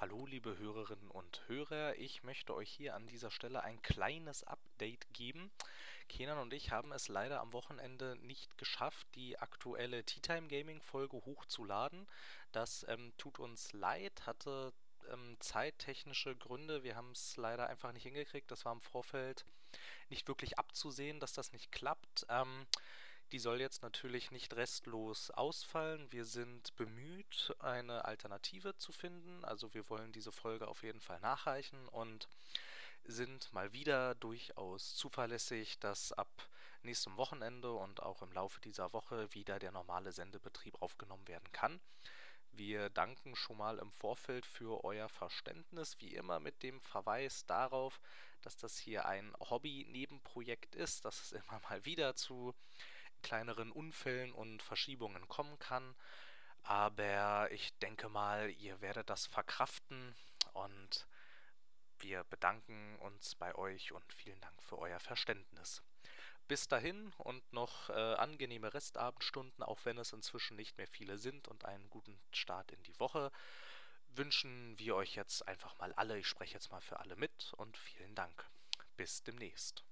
Hallo, liebe Hörerinnen und Hörer. Ich möchte euch hier an dieser Stelle ein kleines Update geben. Kenan und ich haben es leider am Wochenende nicht geschafft, die aktuelle Tea Time Gaming Folge hochzuladen. Das ähm, tut uns leid, hatte ähm, zeittechnische Gründe. Wir haben es leider einfach nicht hingekriegt. Das war im Vorfeld nicht wirklich abzusehen, dass das nicht klappt. Ähm, die soll jetzt natürlich nicht restlos ausfallen. Wir sind bemüht, eine Alternative zu finden. Also wir wollen diese Folge auf jeden Fall nachreichen und sind mal wieder durchaus zuverlässig, dass ab nächstem Wochenende und auch im Laufe dieser Woche wieder der normale Sendebetrieb aufgenommen werden kann. Wir danken schon mal im Vorfeld für euer Verständnis, wie immer mit dem Verweis darauf, dass das hier ein Hobby-Nebenprojekt ist, dass es immer mal wieder zu kleineren Unfällen und Verschiebungen kommen kann. Aber ich denke mal, ihr werdet das verkraften und wir bedanken uns bei euch und vielen Dank für euer Verständnis. Bis dahin und noch äh, angenehme Restabendstunden, auch wenn es inzwischen nicht mehr viele sind und einen guten Start in die Woche, wünschen wir euch jetzt einfach mal alle, ich spreche jetzt mal für alle mit und vielen Dank. Bis demnächst.